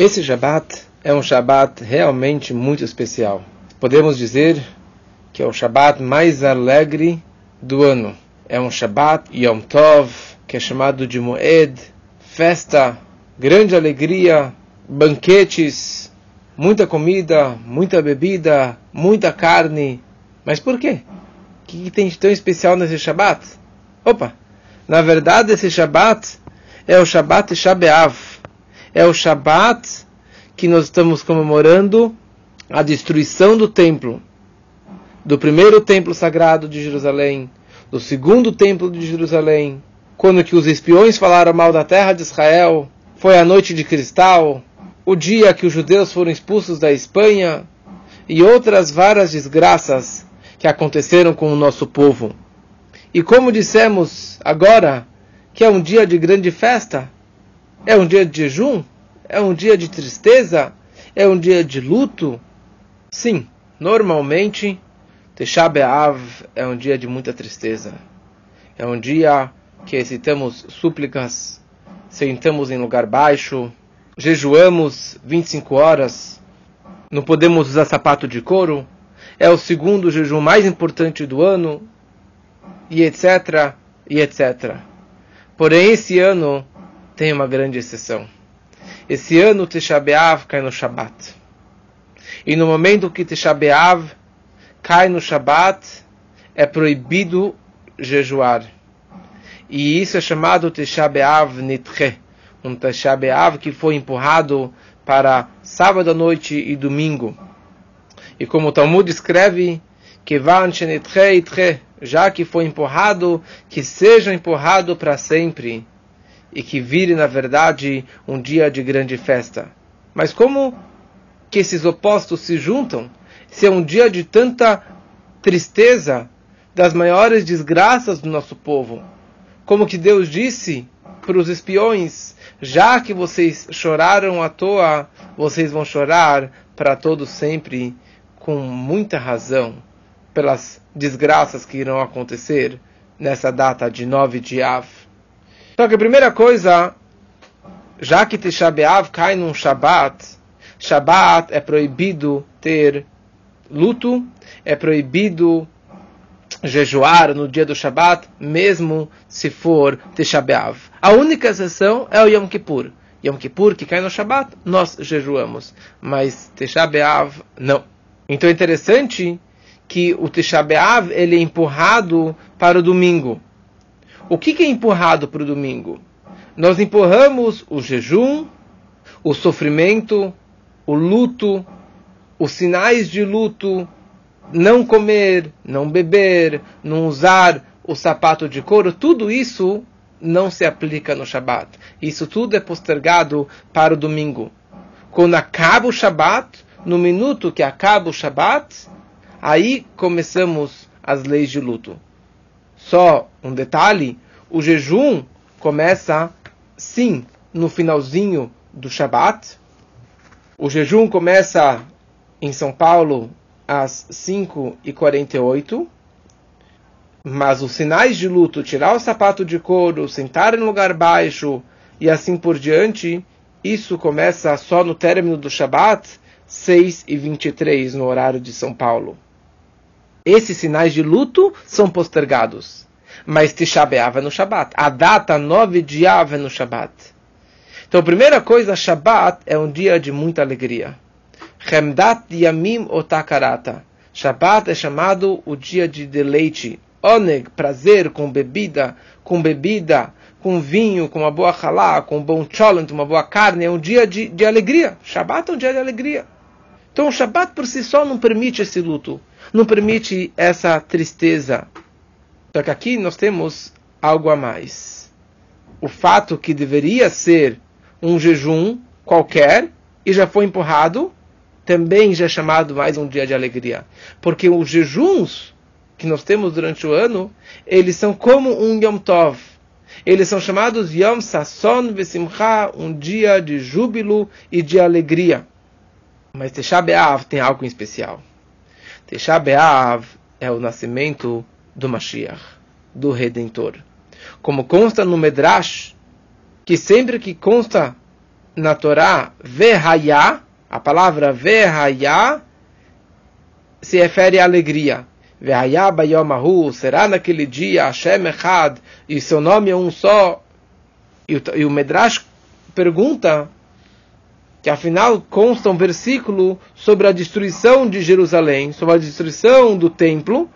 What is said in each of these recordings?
Esse Shabat é um Shabat realmente muito especial. Podemos dizer que é o Shabat mais alegre do ano. É um Shabat Yom Tov, que é chamado de Moed, festa, grande alegria, banquetes, muita comida, muita bebida, muita carne. Mas por quê? O que tem de tão especial nesse Shabat? Opa! Na verdade, esse Shabat é o Shabat Shabeav é o Shabat que nós estamos comemorando a destruição do templo, do primeiro templo sagrado de Jerusalém, do segundo templo de Jerusalém, quando que os espiões falaram mal da terra de Israel, foi a noite de cristal, o dia que os judeus foram expulsos da Espanha e outras várias desgraças que aconteceram com o nosso povo. E como dissemos agora, que é um dia de grande festa, é um dia de jejum? É um dia de tristeza? É um dia de luto? Sim, normalmente Tesha B'Av é um dia de muita tristeza. É um dia que recitamos súplicas, sentamos em lugar baixo, jejuamos 25 horas, não podemos usar sapato de couro, é o segundo jejum mais importante do ano, e etc, e etc. Porém, esse ano tem uma grande exceção. Esse ano Tisha B'Av cai no Shabat. E no momento que Tisha B'Av cai no Shabat, é proibido jejuar. E isso é chamado Tisha B'Av Nitche, um Tisha B'Av que foi empurrado para sábado à noite e domingo. E como o Talmud escreve, que já que foi empurrado, que seja empurrado para sempre e que vire, na verdade, um dia de grande festa. Mas como que esses opostos se juntam? Se é um dia de tanta tristeza, das maiores desgraças do nosso povo. Como que Deus disse para os espiões: já que vocês choraram à toa, vocês vão chorar para todos sempre, com muita razão, pelas desgraças que irão acontecer nessa data de 9 de Av. Só que a primeira coisa, já que Tisha B'Av cai num Shabat, Shabat é proibido ter luto, é proibido jejuar no dia do Shabat, mesmo se for Tisha B'Av. A única exceção é o Yom Kippur. Yom Kippur, que cai no Shabat, nós jejuamos. Mas Tisha B'Av, não. Então é interessante que o Tisha B'Av ele é empurrado para o domingo. O que, que é empurrado para o domingo? Nós empurramos o jejum, o sofrimento, o luto, os sinais de luto, não comer, não beber, não usar o sapato de couro, tudo isso não se aplica no Shabat. Isso tudo é postergado para o domingo. Quando acaba o Shabat, no minuto que acaba o Shabat, aí começamos as leis de luto. Só um detalhe: o jejum começa, sim, no finalzinho do Shabat. O jejum começa em São Paulo às 5h48. Mas os sinais de luto, tirar o sapato de couro, sentar em lugar baixo e assim por diante, isso começa só no término do Shabat, 6 e 23 no horário de São Paulo. Esses sinais de luto são postergados. Mas Tisha B'Av é no Shabat. A data 9 de Av é no Shabat. Então, primeira coisa, Shabat é um dia de muita alegria. Chemdat Yamim Otakarata. Shabat é chamado o dia de deleite. Oneg, prazer com bebida, com bebida, com vinho, com uma boa halá, com um bom cholent, uma boa carne. É um dia de, de alegria. Shabat é um dia de alegria. Então, o Shabat por si só não permite esse luto não permite essa tristeza. Só que aqui nós temos algo a mais. O fato que deveria ser um jejum qualquer e já foi empurrado, também já é chamado mais um dia de alegria. Porque os jejuns que nós temos durante o ano, eles são como um Yom Tov. Eles são chamados Yom Sasson Vesimcha, um dia de júbilo e de alegria. Mas Tesha B'Av tem algo em especial. Tisha B'Av é o nascimento do Mashiach, do Redentor. Como consta no Medrash, que sempre que consta na Torá, Vehaya, a palavra Vehaya se refere à alegria. Vehaya Bayomahu, será naquele dia Hashem Echad, e seu nome é um só. E o, e o Medrash pergunta que afinal consta um versículo sobre a destruição de Jerusalém, sobre a destruição do templo,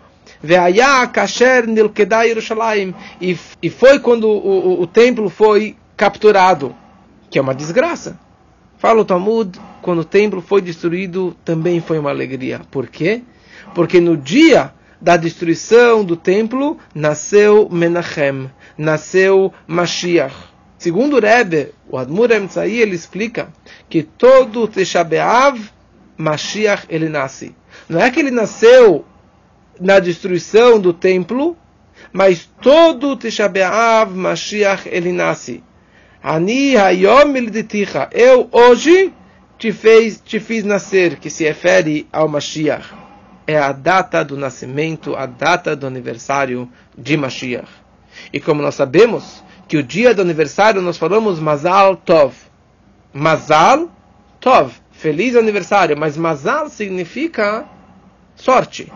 e, e foi quando o, o, o templo foi capturado, que é uma desgraça. Fala o Talmud, quando o templo foi destruído, também foi uma alegria. Por quê? Porque no dia da destruição do templo, nasceu Menachem, nasceu Mashiach. Segundo o Rebbe, o Admur Emtzai, ele explica que todo Tisha B'Av, Mashiach, ele nasce. Não é que ele nasceu na destruição do templo, mas todo Tisha B'Av, Mashiach, ele nasce. Ani hayom Eu hoje te, fez, te fiz nascer, que se refere ao Mashiach. É a data do nascimento, a data do aniversário de Mashiach. E como nós sabemos que o dia do aniversário nós falamos Mazal Tov. Mazal Tov, feliz aniversário, mas Mazal significa sorte.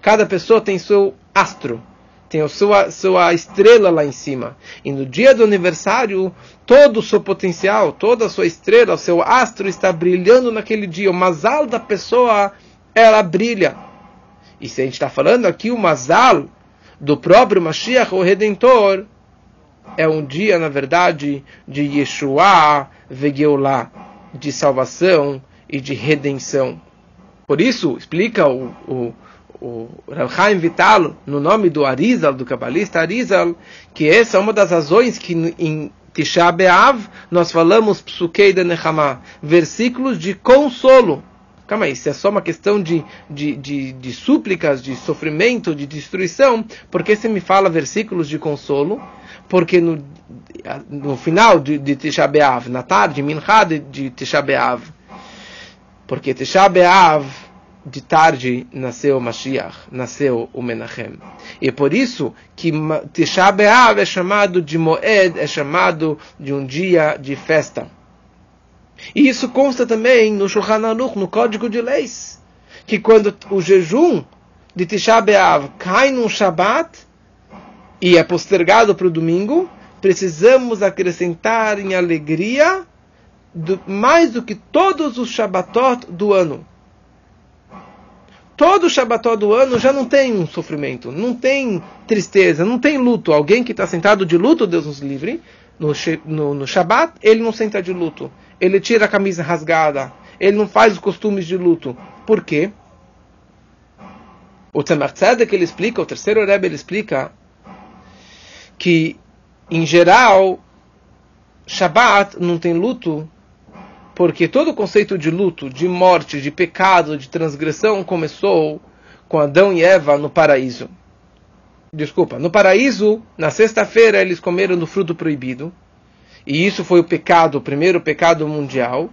Cada pessoa tem seu astro, tem a sua, sua estrela lá em cima. E no dia do aniversário, todo o seu potencial, toda a sua estrela, o seu astro está brilhando naquele dia. O mazal da pessoa, ela brilha. E se a gente está falando aqui o mazal do próprio Mashiach, o Redentor, é um dia, na verdade, de Yeshua Vegeulah, de salvação e de redenção. Por isso, explica o, o o Rav Chaim Vital, no nome do Arizal, do cabalista Arizal, que essa é uma das razões que em Tisha B'Av nós falamos Psukei de Nechama, versículos de consolo. Calma aí, isso é só uma questão de, de, de, de súplicas, de sofrimento, de destruição, porque você me fala versículos de consolo? Porque no, no final de, de Tisha B'Av, na tarde, Minha de, de Tisha B'Av, porque Tisha B'Av de tarde nasceu Mashiach, nasceu o Menachem. E por isso que Tisha B'Av é chamado de Moed, é chamado de um dia de festa. E isso consta também no Shulchan Aruch, no Código de Leis, que quando o jejum de Tisha B'Av cai num Shabat e é postergado para o domingo, precisamos acrescentar em alegria do, mais do que todos os Shabbatot do ano todo o Shabbató do ano já não tem um sofrimento, não tem tristeza, não tem luto. Alguém que está sentado de luto, Deus nos livre, no, no, no Shabbat, ele não senta de luto. Ele tira a camisa rasgada. Ele não faz os costumes de luto. Por quê? O Tzemach Tzedek, ele explica, o terceiro Rebbe, ele explica que, em geral, Shabbat não tem luto porque todo o conceito de luto, de morte, de pecado, de transgressão começou com Adão e Eva no paraíso. Desculpa, no paraíso, na sexta-feira, eles comeram do fruto proibido. E isso foi o pecado, o primeiro pecado mundial.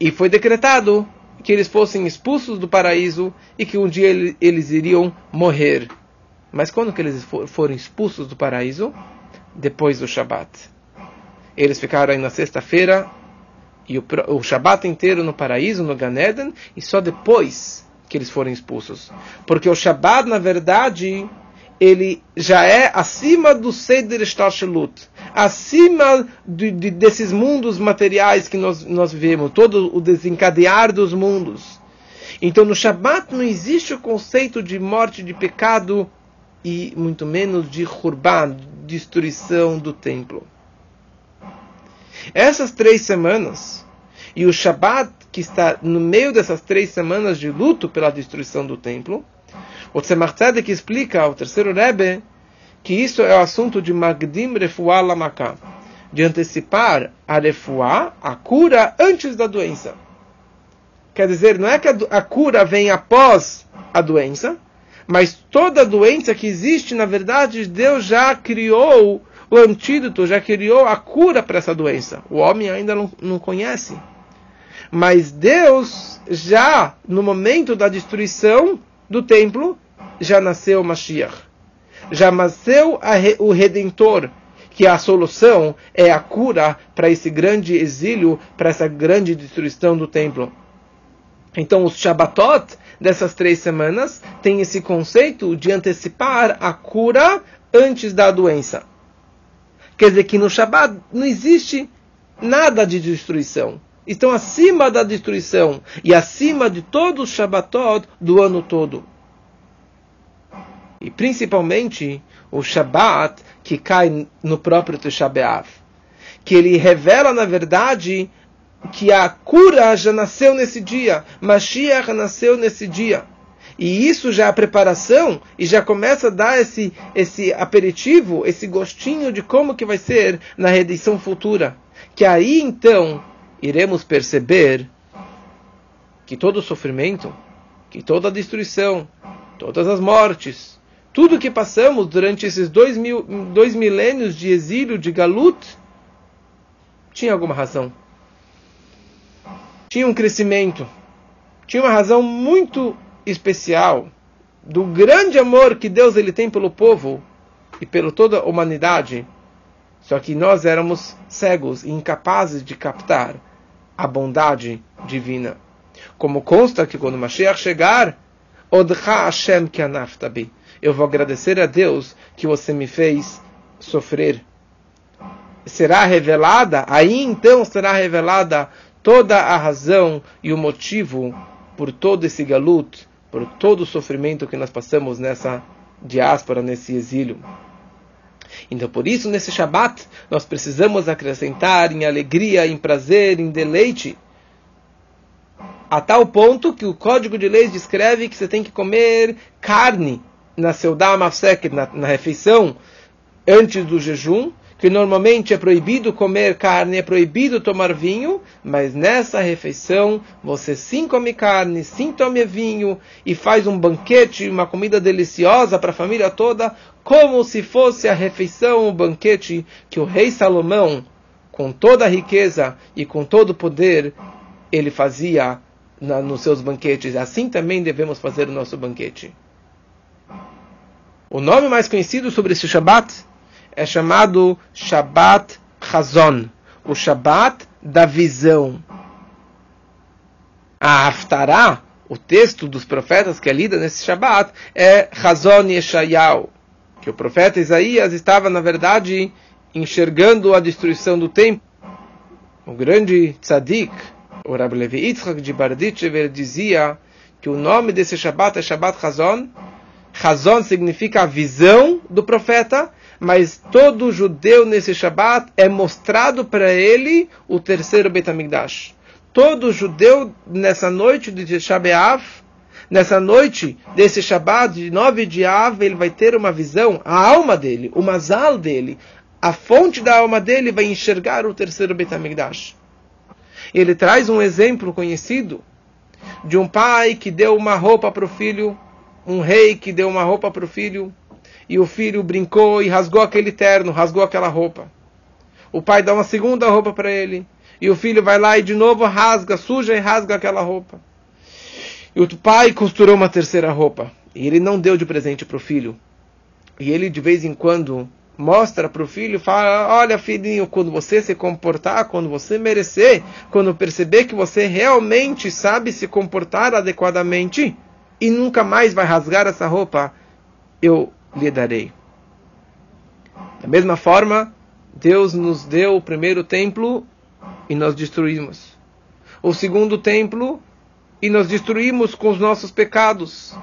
E foi decretado que eles fossem expulsos do paraíso e que um dia eles iriam morrer. Mas quando que eles foram expulsos do paraíso? Depois do Shabat. Eles ficaram aí na sexta-feira e o, o Shabat inteiro no paraíso, no Ganeden, e só depois que eles foram expulsos. Porque o Shabat, na verdade, ele já é acima do Seder Shtarshelut, acima de, de, desses mundos materiais que nós, nós vivemos, todo o desencadear dos mundos. Então no Shabat não existe o conceito de morte, de pecado e muito menos de Hurban, destruição do templo. Essas três semanas, e o Shabat, que está no meio dessas três semanas de luto pela destruição do templo, o Tzemach Tzedek explica ao terceiro Rebbe que isso é o assunto de Magdim Refuah Lamaka, de antecipar a Refuah, a cura, antes da doença. Quer dizer, não é que a, a cura vem após a doença, mas toda doença que existe, na verdade, Deus já criou o antídoto, já criou a cura para essa doença. O homem ainda não, não conhece. Mas Deus, já no momento da destruição do templo, já nasceu o Mashiach. Já nasceu o Redentor, que a solução é a cura para esse grande exílio, para essa grande destruição do templo. Então, os Shabbatot dessas três semanas têm esse conceito de antecipar a cura antes da doença. Quer dizer que no Shabbat não existe nada de destruição. Estão acima da destruição e acima de todos os Shabbatot do ano todo. E principalmente o Shabbat que cai no próprio Tisha Que ele revela, na verdade, que a cura já nasceu nesse dia. Mashiach nasceu nesse dia. E isso já é a preparação e já começa a dar esse, esse aperitivo, esse gostinho de como que vai ser na redenção futura. Que aí então iremos perceber que todo o sofrimento, que toda a destruição, todas as mortes, tudo que passamos durante esses dois, mil, dois milênios de exílio, de galut, tinha alguma razão. Tinha um crescimento. Tinha uma razão muito especial do grande amor que Deus ele tem pelo povo e pela toda a humanidade. Só que nós éramos cegos e incapazes de captar a bondade divina. Como consta que quando Mashiach chegar, Odcha Hashem Kianaftabi, eu vou agradecer a Deus que você me fez sofrer. Será revelada, aí então será revelada toda a razão e o motivo por todo esse galut, por todo o sofrimento que nós passamos nessa diáspora, nesse exílio. Então, por isso, nesse Shabat, nós precisamos acrescentar em alegria, em prazer, em deleite, a tal ponto que o Código de Leis descreve que você tem que comer carne na Seudá Mafsek, na, na refeição, antes do jejum, que normalmente é proibido comer carne, é proibido tomar vinho, mas nessa refeição você sim come carne, sim tome vinho e faz um banquete, uma comida deliciosa para a família toda, como se fosse a refeição, o banquete que o rei Salomão, com toda a riqueza e com todo o poder, ele fazia na, nos seus banquetes. Assim também devemos fazer o nosso banquete. O nome mais conhecido sobre esse Shabat é chamado Shabbat Chazon, o Shabbat da visão. A Haftarah, o texto dos profetas que é lida nesse Shabbat, é Chazon Yeshayahu, que o profeta Isaías estava, na verdade, enxergando a destruição do templo. O grande tzadik, o Rabbi Levi Yitzchak de Barditchever, dizia que o nome desse Shabbat é Shabbat Chazon. Chazon significa a visão do profeta, mas todo judeu nesse Shabat é mostrado para ele o terceiro Beit HaMikdash. Todo judeu nessa noite de Shabeav, nessa noite desse Shabat de 9 de Av, ele vai ter uma visão, a alma dele, o mazal dele, a fonte da alma dele vai enxergar o terceiro Beit HaMikdash. Ele traz um exemplo conhecido de um pai que deu uma roupa para o filho, um rei que deu uma roupa para o filho, e o filho brincou e rasgou aquele terno, rasgou aquela roupa. O pai dá uma segunda roupa para ele, e o filho vai lá e de novo rasga, suja e rasga aquela roupa. E o pai costurou uma terceira roupa, e ele não deu de presente para o filho. E ele de vez em quando mostra para o filho, fala: Olha, filhinho, quando você se comportar, quando você merecer, quando perceber que você realmente sabe se comportar adequadamente e nunca mais vai rasgar essa roupa, eu lhe darei. Da mesma forma, Deus nos deu o primeiro templo e nós destruímos. O segundo templo e nós destruímos com os nossos pecados.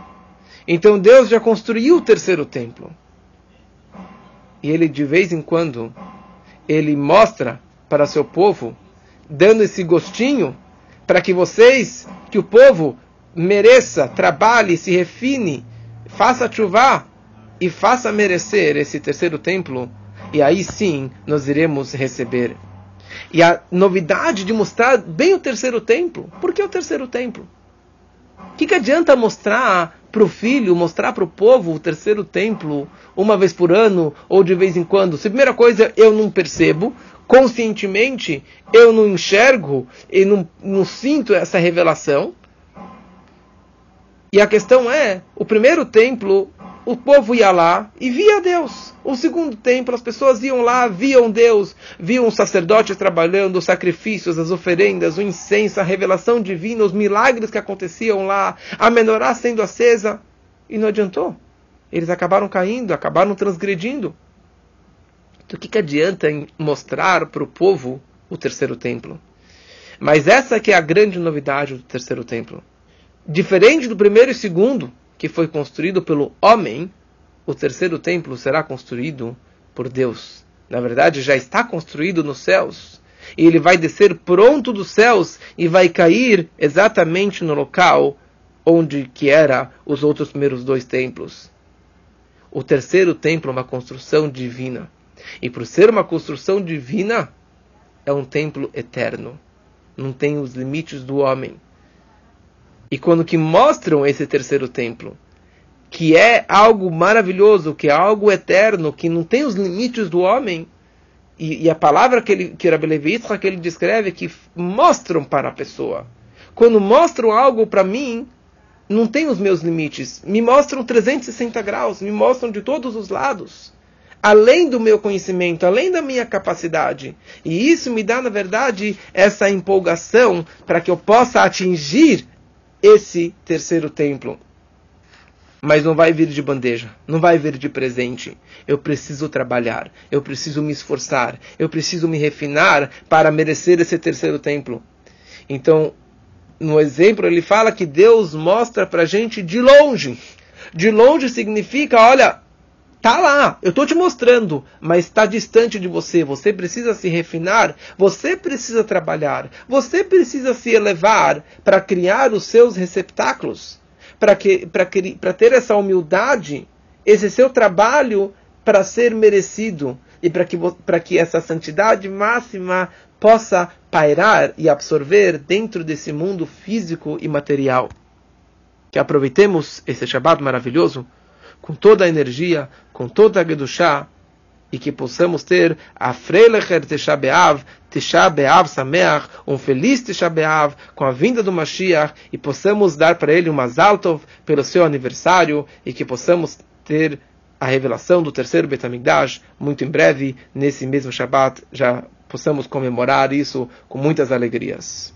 Então Deus já construiu o terceiro templo. E ele de vez em quando ele mostra para seu povo, dando esse gostinho para que vocês, que o povo mereça, trabalhe, se refine, faça chuva e faça merecer esse terceiro templo, e aí sim nós iremos receber. E a novidade de mostrar bem o terceiro templo. Por que o terceiro templo? O que, que adianta mostrar para o filho, mostrar para o povo o terceiro templo uma vez por ano ou de vez em quando? Se a primeira coisa eu não percebo, conscientemente eu não enxergo e não, não sinto essa revelação. E a questão é: o primeiro templo o povo ia lá e via Deus. O segundo templo, as pessoas iam lá, viam Deus, viam os sacerdotes trabalhando, os sacrifícios, as oferendas, o incenso, a revelação divina, os milagres que aconteciam lá, a menorá sendo acesa. E não adiantou. Eles acabaram caindo, acabaram transgredindo. Então, o que, que adianta em mostrar para o povo o terceiro templo? Mas essa que é a grande novidade do terceiro templo. Diferente do primeiro e segundo, que foi construído pelo homem, o terceiro templo será construído por Deus. Na verdade, já está construído nos céus. E ele vai descer pronto dos céus e vai cair exatamente no local onde que era os outros primeiros dois templos. O terceiro templo é uma construção divina. E por ser uma construção divina, é um templo eterno. Não tem os limites do homem. E quando que mostram esse terceiro templo, que é algo maravilhoso, que é algo eterno, que não tem os limites do homem, e, e a palavra que, ele, que Rabbi Levi que ele descreve, que mostram para a pessoa. Quando mostram algo para mim, não tem os meus limites. Me mostram 360 graus, me mostram de todos os lados. Além do meu conhecimento, além da minha capacidade. E isso me dá, na verdade, essa empolgação para que eu possa atingir esse terceiro templo. Mas não vai vir de bandeja, não vai vir de presente. Eu preciso trabalhar, eu preciso me esforçar, eu preciso me refinar para merecer esse terceiro templo. Então, no exemplo, ele fala que Deus mostra para a gente de longe. De longe significa, olha, Tá lá, eu estou te mostrando, mas está distante de você. Você precisa se refinar, você precisa trabalhar, você precisa se elevar para criar os seus receptáculos, para que, para ter essa humildade, esse seu trabalho para ser merecido e para que, para que essa santidade máxima possa pairar e absorver dentro desse mundo físico e material. Que aproveitemos esse Shabbat maravilhoso com toda a energia, com toda a Gedushá, e que possamos ter a Freilecher Tisha B'Av, Tisha B'Av Sameach, um feliz Tisha B'Av, com a vinda do Mashiach, e possamos dar para ele uma Zaltov pelo seu aniversário, e que possamos ter a revelação do terceiro Betamigdash muito em breve, nesse mesmo Shabbat, já possamos comemorar isso com muitas alegrias.